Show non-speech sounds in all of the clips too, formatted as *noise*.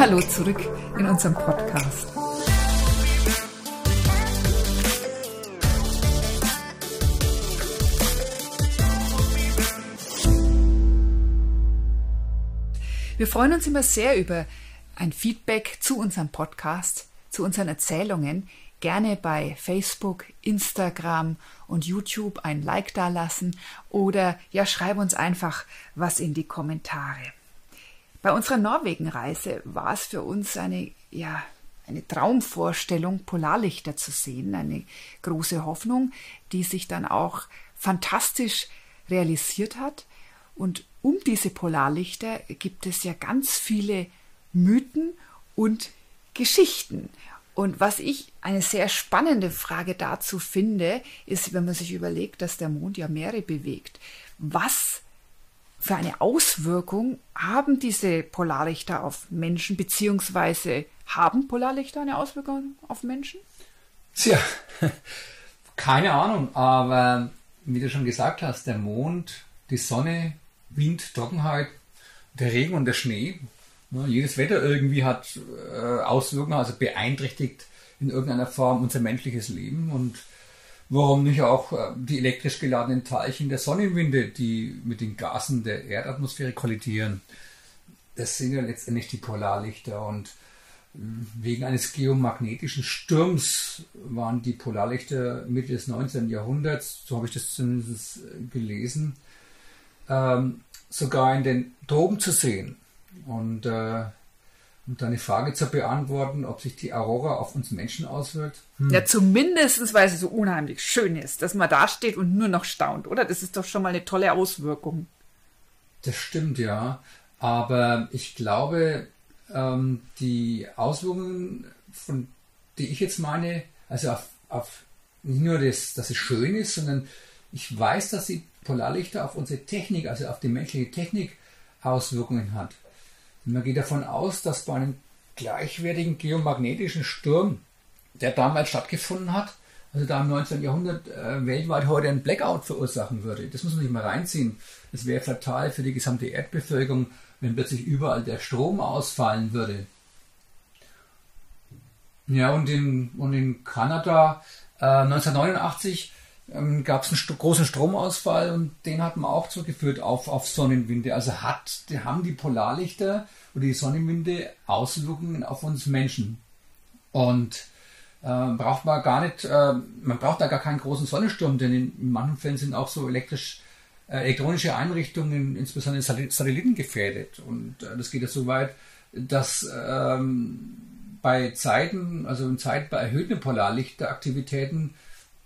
Hallo zurück in unserem Podcast. Wir freuen uns immer sehr über ein Feedback zu unserem Podcast, zu unseren Erzählungen. Gerne bei Facebook, Instagram und YouTube ein Like dalassen oder ja, schreib uns einfach was in die Kommentare. Bei unserer Norwegenreise war es für uns eine, ja, eine Traumvorstellung, Polarlichter zu sehen, eine große Hoffnung, die sich dann auch fantastisch realisiert hat. Und um diese Polarlichter gibt es ja ganz viele Mythen und Geschichten. Und was ich eine sehr spannende Frage dazu finde, ist, wenn man sich überlegt, dass der Mond ja Meere bewegt. Was für eine Auswirkung haben diese Polarlichter auf Menschen, beziehungsweise haben Polarlichter eine Auswirkung auf Menschen? Tja, *laughs* keine Ahnung, aber wie du schon gesagt hast, der Mond, die Sonne, Wind, Trockenheit, der Regen und der Schnee, ne, jedes Wetter irgendwie hat äh, Auswirkungen, also beeinträchtigt in irgendeiner Form unser menschliches Leben und Warum nicht auch äh, die elektrisch geladenen Teilchen der Sonnenwinde, die mit den Gasen der Erdatmosphäre kollidieren? Das sind ja letztendlich die Polarlichter und äh, wegen eines geomagnetischen Sturms waren die Polarlichter Mitte des 19. Jahrhunderts, so habe ich das zumindest äh, gelesen, ähm, sogar in den Tropen zu sehen. Und äh, um deine Frage zu beantworten, ob sich die Aurora auf uns Menschen auswirkt? Hm. Ja, zumindest, weil sie so unheimlich schön ist, dass man da steht und nur noch staunt, oder? Das ist doch schon mal eine tolle Auswirkung. Das stimmt, ja. Aber ich glaube, ähm, die Auswirkungen, von die ich jetzt meine, also auf, auf nicht nur das, dass es schön ist, sondern ich weiß, dass die Polarlichter auf unsere Technik, also auf die menschliche Technik Auswirkungen hat. Man geht davon aus, dass bei einem gleichwertigen geomagnetischen Sturm, der damals stattgefunden hat, also da im 19. Jahrhundert äh, weltweit heute ein Blackout verursachen würde. Das muss man sich mal reinziehen. Das wäre fatal für die gesamte Erdbevölkerung, wenn plötzlich überall der Strom ausfallen würde. Ja, und in, und in Kanada äh, 1989 ähm, gab es einen st großen Stromausfall und den hat man auch zugeführt auf, auf Sonnenwinde. Also hat, die haben die Polarlichter oder die Sonnenwinde Auswirkungen auf uns Menschen. Und äh, braucht man gar nicht, äh, man braucht da gar keinen großen Sonnensturm, denn in, in manchen Fällen sind auch so elektrisch, äh, elektronische Einrichtungen, insbesondere Satelliten gefährdet. Und äh, das geht ja so weit, dass ähm, bei Zeiten, also in Zeit bei erhöhten Polarlichteraktivitäten,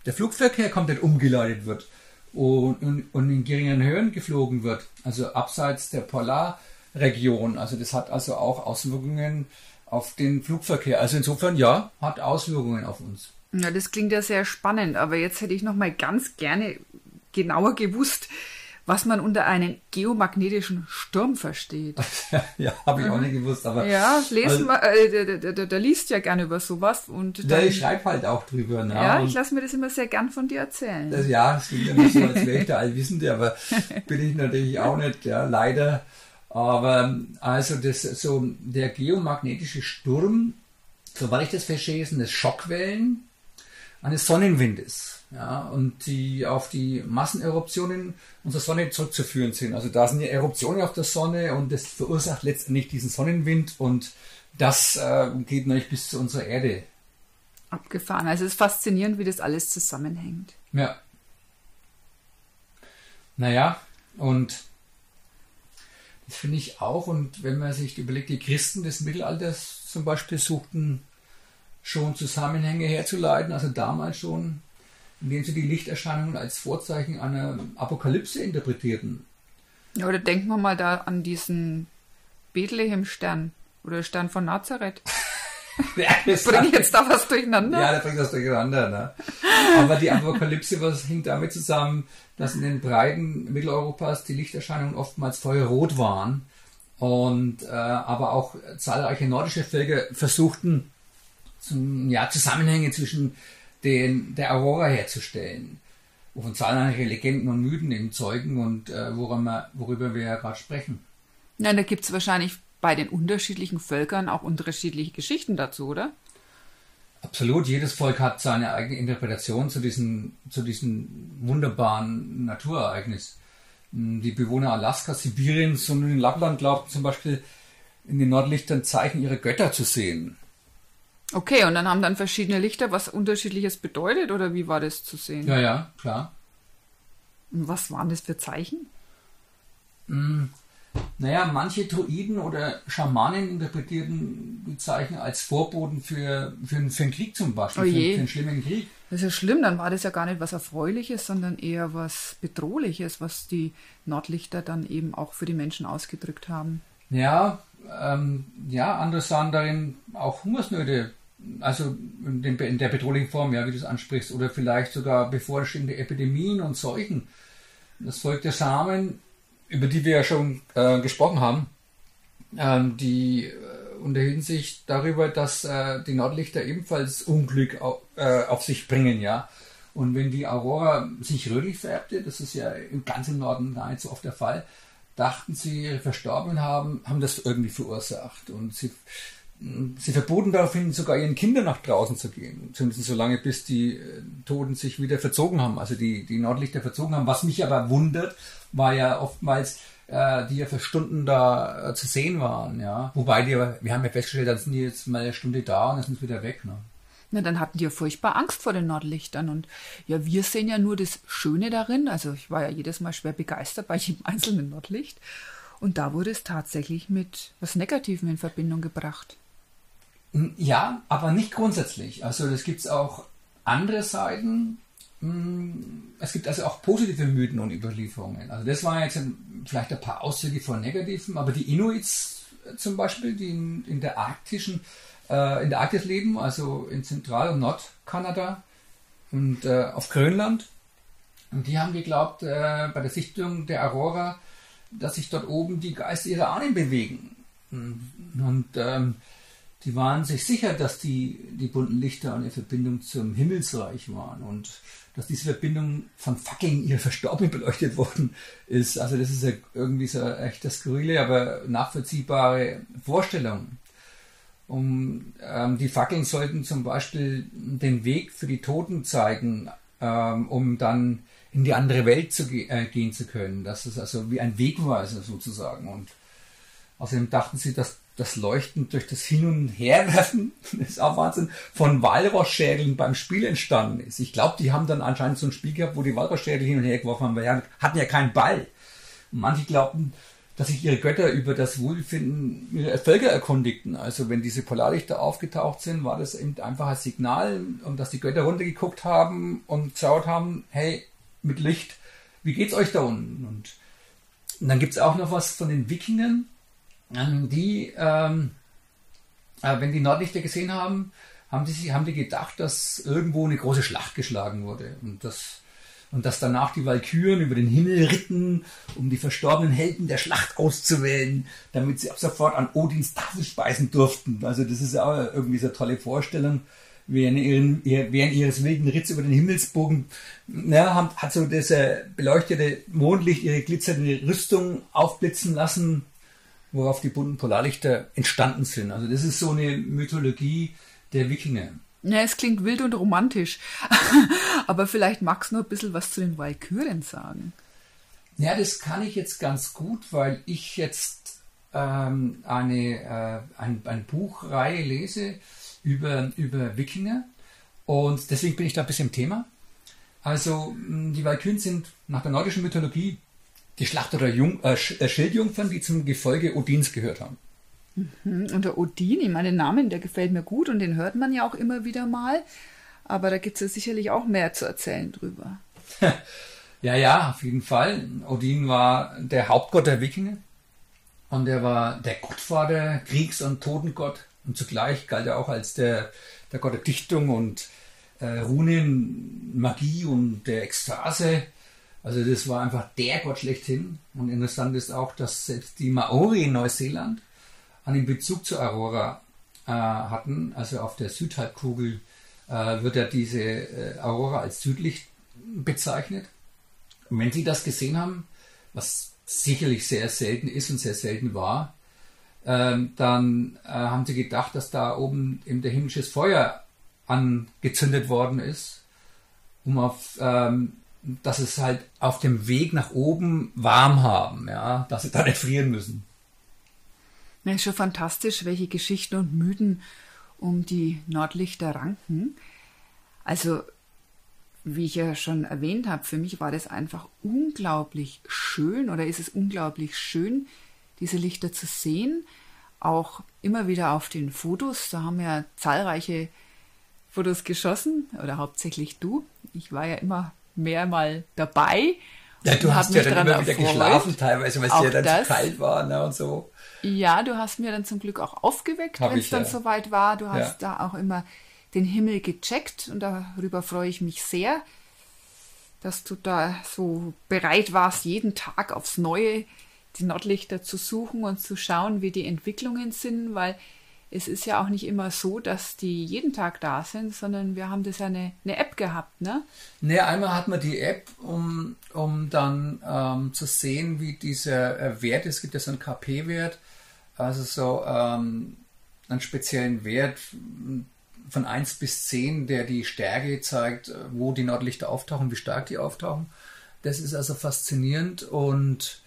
der Flugverkehr komplett umgeleitet wird und, und, und in geringen Höhen geflogen wird, also abseits der Polarregion. Also das hat also auch Auswirkungen auf den Flugverkehr. Also insofern ja, hat Auswirkungen auf uns. Ja, das klingt ja sehr spannend, aber jetzt hätte ich noch mal ganz gerne genauer gewusst, was man unter einem geomagnetischen Sturm versteht. *laughs* ja, habe ich auch nicht gewusst, aber. Ja, lesen also, wir, äh, der, der, der, liest ja gerne über sowas und. Dann, ja, ich schreibe halt auch drüber. Ne? Ja, ich lasse mir das immer sehr gern von dir erzählen. Das, ja, es klingt immer so, als wäre ich der *laughs* Allwissende, aber bin ich natürlich auch nicht, ja, leider. Aber also das so der geomagnetische Sturm, soweit ich das verstehe, sind das Schockwellen eines Sonnenwindes ja, und die auf die Masseneruptionen unserer Sonne zurückzuführen sind. Also da sind ja Eruptionen auf der Sonne und das verursacht letztendlich diesen Sonnenwind und das äh, geht natürlich bis zu unserer Erde. Abgefahren. Also es ist faszinierend, wie das alles zusammenhängt. Ja. Naja, und das finde ich auch. Und wenn man sich überlegt, die Christen des Mittelalters zum Beispiel suchten schon Zusammenhänge herzuleiten, also damals schon indem sie die Lichterscheinungen als Vorzeichen einer Apokalypse interpretierten. Ja, oder denken wir mal da an diesen Bethlehem-Stern oder Stern von Nazareth. *laughs* ja, *laughs* Bringe ich jetzt da was durcheinander? Ja, da bringt das durcheinander. Ne? Aber die Apokalypse, was hängt damit zusammen, dass in den Breiten Mitteleuropas die Lichterscheinungen oftmals feuerrot waren und äh, aber auch zahlreiche nordische Völker versuchten, zum, ja, Zusammenhänge zwischen den, der Aurora herzustellen, wovon zahlreiche Legenden und Mythen eben zeugen und äh, worüber, worüber wir ja gerade sprechen. Ja, da gibt es wahrscheinlich bei den unterschiedlichen Völkern auch unterschiedliche Geschichten dazu, oder? Absolut, jedes Volk hat seine eigene Interpretation zu diesem, zu diesem wunderbaren Naturereignis. Die Bewohner Alaskas, Sibiriens und in Lappland glaubten zum Beispiel, in den Nordlichtern Zeichen ihrer Götter zu sehen. Okay, und dann haben dann verschiedene Lichter was unterschiedliches bedeutet oder wie war das zu sehen? Ja, ja, klar. Und was waren das für Zeichen? Mm, naja, manche Druiden oder Schamanen interpretierten die Zeichen als Vorboten für, für, für einen Krieg zum Beispiel, Oh für, je. für einen schlimmen Krieg. Das ist ja schlimm, dann war das ja gar nicht was Erfreuliches, sondern eher was Bedrohliches, was die Nordlichter dann eben auch für die Menschen ausgedrückt haben. Ja, ähm, ja, andere sahen darin auch Hungersnöte, also in, der bedrohlichen Form, ja, wie du es ansprichst, oder vielleicht sogar bevorstehende Epidemien und Seuchen. Das Volk der Samen, über die wir ja schon äh, gesprochen haben, ähm, die äh, unterhielten sich darüber, dass äh, die Nordlichter ebenfalls Unglück au, äh, auf sich bringen, ja. Und wenn die Aurora sich rötlich färbte, das ist ja im ganzen Norden so oft der Fall, dachten sie, ihre Verstorbenen haben, haben das irgendwie verursacht. Und sie, sie verboten daraufhin sogar ihren Kindern nach draußen zu gehen. Zumindest so lange, bis die äh, Toten sich wieder verzogen haben, also die, die Nordlichter verzogen haben. Was mich aber wundert, war ja oftmals, äh, die ja für Stunden da äh, zu sehen waren. Ja. Wobei die, wir haben ja festgestellt, dann sind die jetzt mal eine Stunde da und dann sind sie wieder weg. Ne? Na, dann hatten die ja furchtbar Angst vor den Nordlichtern. Und ja, wir sehen ja nur das Schöne darin. Also ich war ja jedes Mal schwer begeistert bei jedem *laughs* einzelnen Nordlicht. Und da wurde es tatsächlich mit was Negativem in Verbindung gebracht. Ja, aber nicht grundsätzlich. Also es gibt auch andere Seiten. Mm, Es gibt also auch positive Mythen und Überlieferungen. Also das waren jetzt vielleicht ein paar Auszüge von negativen, aber die Inuits äh, zum Beispiel, die in, in der arktischen, äh, in der Arktis leben, also in Zentral- und Nordkanada und äh, auf Grönland, und die haben geglaubt, äh, bei der Sichtung der Aurora, dass sich dort oben die Geister ihrer Ahnen bewegen. Und ähm, die waren sich sicher, dass die, die bunten Lichter eine Verbindung zum Himmelsreich waren und dass diese Verbindung von Fackeln ihrer Verstorbenen beleuchtet worden ist. Also das ist ja irgendwie so echt das skurrile, aber nachvollziehbare Vorstellung. Um, ähm, die Fackeln sollten zum Beispiel den Weg für die Toten zeigen, ähm, um dann in die andere Welt zu ge äh, gehen zu können. Das ist also wie ein Wegweiser sozusagen. Und Außerdem dachten sie, dass das Leuchten durch das Hin- und Herwerfen, *laughs* ist auch Wahnsinn, von Walrossschädeln beim Spiel entstanden ist. Ich glaube, die haben dann anscheinend so ein Spiel gehabt, wo die Walrossschädel hin und her geworfen haben, weil die hatten ja keinen Ball. Und manche glaubten, dass sich ihre Götter über das Wohlbefinden ihrer Völker erkundigten. Also wenn diese Polarlichter aufgetaucht sind, war das eben einfach ein Signal, und dass die Götter runtergeguckt haben und geschaut haben, hey, mit Licht, wie geht's euch da unten? Und, und dann gibt's auch noch was von den Wikingern, die, ähm, äh, wenn die Nordlichter gesehen haben, haben die, sich- haben die gedacht, dass irgendwo eine große Schlacht geschlagen wurde und dass, und dass danach die Walküren über den Himmel ritten, um die verstorbenen Helden der Schlacht auszuwählen, damit sie ab sofort an Odins Tafel speisen durften. Also das ist ja auch irgendwie so eine tolle Vorstellung. Während, ihren, ihr- während ihres wilden Ritts über den Himmelsbogen ja, haben, hat so das beleuchtete Mondlicht ihre glitzernde Rüstung aufblitzen lassen worauf die bunten Polarlichter entstanden sind. Also das ist so eine Mythologie der Wikinger. Ja, es klingt wild und romantisch. *laughs* Aber vielleicht magst du noch ein bisschen was zu den Walküren sagen. Ja, das kann ich jetzt ganz gut, weil ich jetzt ähm, eine, äh, ein, ein Buchreihe lese über, über Wikinger und deswegen bin ich da ein bisschen im Thema. Also die Walküren sind nach der nordischen Mythologie die Schlacht oder Jung, äh, äh, Schildjungfern, die zum Gefolge Odins gehört haben. Hm, Und der Odin, ich meine, den Namen, der gefällt mir gut und den hört man ja auch immer wieder mal. Aber da gibt es ja sicherlich auch mehr zu erzählen drüber. *laughs* Ja, ja, auf jeden Fall. Odin war der Hauptgott der Wikinger und er war der Gottvater, Kriegs- und Totengott und zugleich galt er auch als der, der Gott der Dichtung und äh, Runen, Magie und der Ekstase. Also das war einfach der Gott schlechthin. Und interessant ist auch, dass selbst die Maori in Neuseeland einen Bezug zur Aurora äh, hatten. Also auf der Südhalbkugel äh, wird ja diese äh, Aurora als südlich bezeichnet. Und wenn Sie das gesehen haben, was sicherlich sehr selten ist und sehr selten war, ähm, dann äh, haben sie gedacht, dass da oben eben der himmlisches Feuer angezündet worden ist, um auf, ähm, dass es halt auf dem Weg nach oben warm haben, ja, dass sie da nicht frieren müssen. Ja, ist schon fantastisch, welche Geschichten und Mythen um die Nordlichter ranken. Also, wie ich ja schon erwähnt habe, für mich war das einfach unglaublich schön oder ist es unglaublich schön, diese Lichter zu sehen. Auch immer wieder auf den Fotos. Da haben wir zahlreiche Fotos geschossen oder hauptsächlich du. Ich war ja immer mehr mal dabei. Ja, du hast ja dann immer wieder geschlafen teilweise, weil es dir dann das. zu kalt war ne, und so. Ja, du hast mir dann zum Glück auch aufgeweckt, wenn es dann ja. soweit war. Du hast ja. da auch immer den Himmel gecheckt und darüber freue ich mich sehr, dass du da so bereit warst, jeden Tag aufs Neue die Nordlichter zu suchen und zu schauen, wie die Entwicklungen sind, weil es ist ja auch nicht immer so, dass die jeden Tag da sind, sondern wir haben das ja eine, eine App gehabt, ne? Ne, einmal hat man die App, um, um dann ähm, zu sehen, wie dieser äh, Wert ist. Es gibt ja so einen KP-Wert, also so ähm, einen speziellen Wert von 1 bis 10, der die Stärke zeigt, wo die Nordlichter auftauchen, wie stark die auftauchen. Das ist also faszinierend und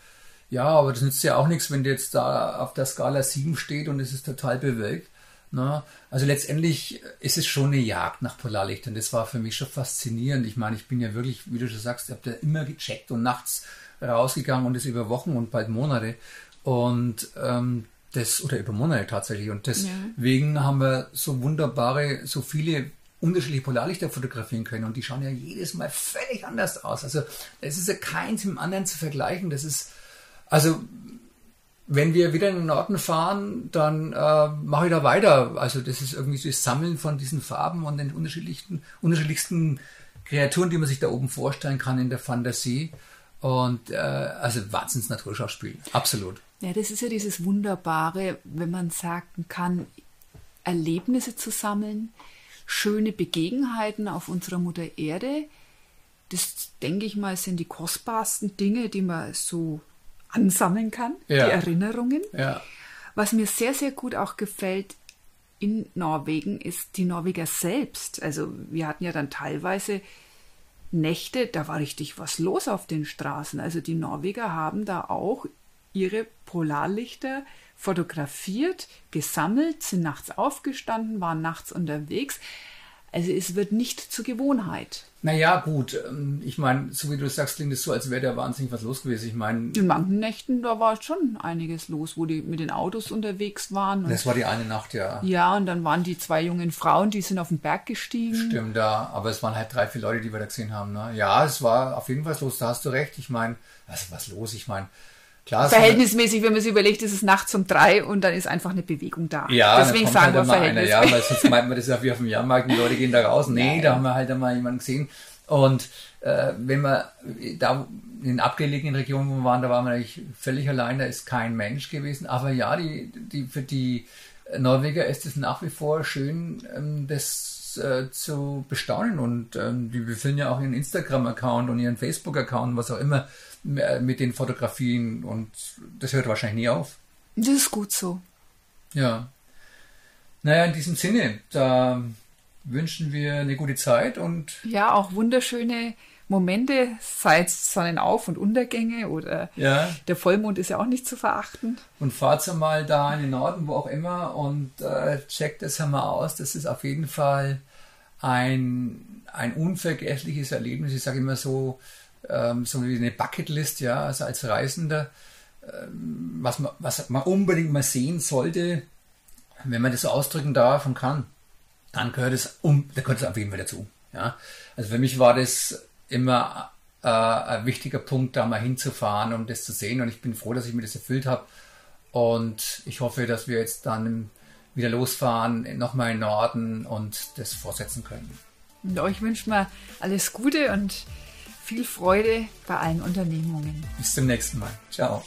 ja, aber das nützt ja auch nichts, wenn der jetzt da auf der Skala 7 steht und es ist total bewölkt. Ne? Also letztendlich ist es schon eine Jagd nach Polarlichtern. Das war für mich schon faszinierend. Ich meine, ich bin ja wirklich, wie du schon sagst, ich habe da immer gecheckt und nachts rausgegangen und das über Wochen und bald Monate. Und ähm, das, oder über Monate tatsächlich. Und deswegen ja. haben wir so wunderbare, so viele unterschiedliche Polarlichter fotografieren können und die schauen ja jedes Mal völlig anders aus. Also es ist ja keins mit dem anderen zu vergleichen. Das ist also wenn wir wieder in den Norden fahren, dann äh, mache ich da weiter. Also das ist irgendwie so das Sammeln von diesen Farben und den unterschiedlichsten, unterschiedlichsten Kreaturen, die man sich da oben vorstellen kann in der Fantasie. Und äh, also Wahnsinns Naturschauspiel, absolut. Ja, das ist ja dieses Wunderbare, wenn man sagen kann, Erlebnisse zu sammeln, schöne Begebenheiten auf unserer Mutter Erde. Das, denke ich mal, sind die kostbarsten Dinge, die man so ansammeln kann, ja. die Erinnerungen. Ja. Was mir sehr, sehr gut auch gefällt in Norwegen ist die Norweger selbst. Also wir hatten ja dann teilweise Nächte, da war richtig was los auf den Straßen. Also die Norweger haben da auch ihre Polarlichter fotografiert, gesammelt, sind nachts aufgestanden, waren nachts unterwegs. Also es wird nicht zur Gewohnheit. Naja, gut. Ähm, ich meine, so wie du sagst, klingt es so, als wäre da wahnsinnig was los gewesen. Ich meine. In manchen Nächten, da war schon einiges los, wo die mit den Autos unterwegs waren. das war die eine Nacht, ja. Ja, und dann waren die zwei jungen Frauen, die sind auf den Berg gestiegen. Stimmt, ja. Aber es waren halt drei, vier Leute, die wir da gesehen haben. Ne? Ja, es war auf jeden Fall los, da hast du recht. Ich meine, was was los? Ich meine, Klar, verhältnismäßig, wenn man sich überlegt, ist es nachts um drei und dann ist einfach eine Bewegung da. Ja, deswegen sagen halt wir verhältnismäßig. Einer, ja, weil sonst meint man das ja wie auf dem Jahrmarkt, die Leute gehen da raus. Nee, Nein. da haben wir halt einmal jemanden gesehen. Und äh, wenn wir da in den abgelegenen Regionen, wo wir waren, da waren wir eigentlich völlig allein, da ist kein Mensch gewesen. Aber ja, die, die, für die Norweger ist es nach wie vor schön, ähm, das äh, zu bestaunen. Und ähm, die befüllen ja auch ihren Instagram-Account und ihren Facebook-Account, was auch immer mit den Fotografien und das hört wahrscheinlich nie auf. Das ist gut so. Ja. Naja, in diesem Sinne, da wünschen wir eine gute Zeit und. Ja, auch wunderschöne Momente, sei es Sonnenauf- und Untergänge oder ja. der Vollmond ist ja auch nicht zu verachten. Und fahrt mal da in den Norden, wo auch immer, und äh, checkt das einmal aus. Das ist auf jeden Fall ein, ein unvergessliches Erlebnis. Ich sage immer so, ähm, so wie eine Bucketlist, ja, also als Reisender, ähm, was, man, was man unbedingt mal sehen sollte, wenn man das so ausdrücken darf und kann, dann gehört es um, da gehört es auf jeden Fall dazu. Ja. Also für mich war das immer äh, ein wichtiger Punkt, da mal hinzufahren, um das zu sehen. Und ich bin froh, dass ich mir das erfüllt habe. Und ich hoffe, dass wir jetzt dann wieder losfahren, nochmal in den Norden und das fortsetzen können. Und euch wünschen wir alles Gute und viel Freude bei allen Unternehmungen. Bis zum nächsten Mal. Ciao.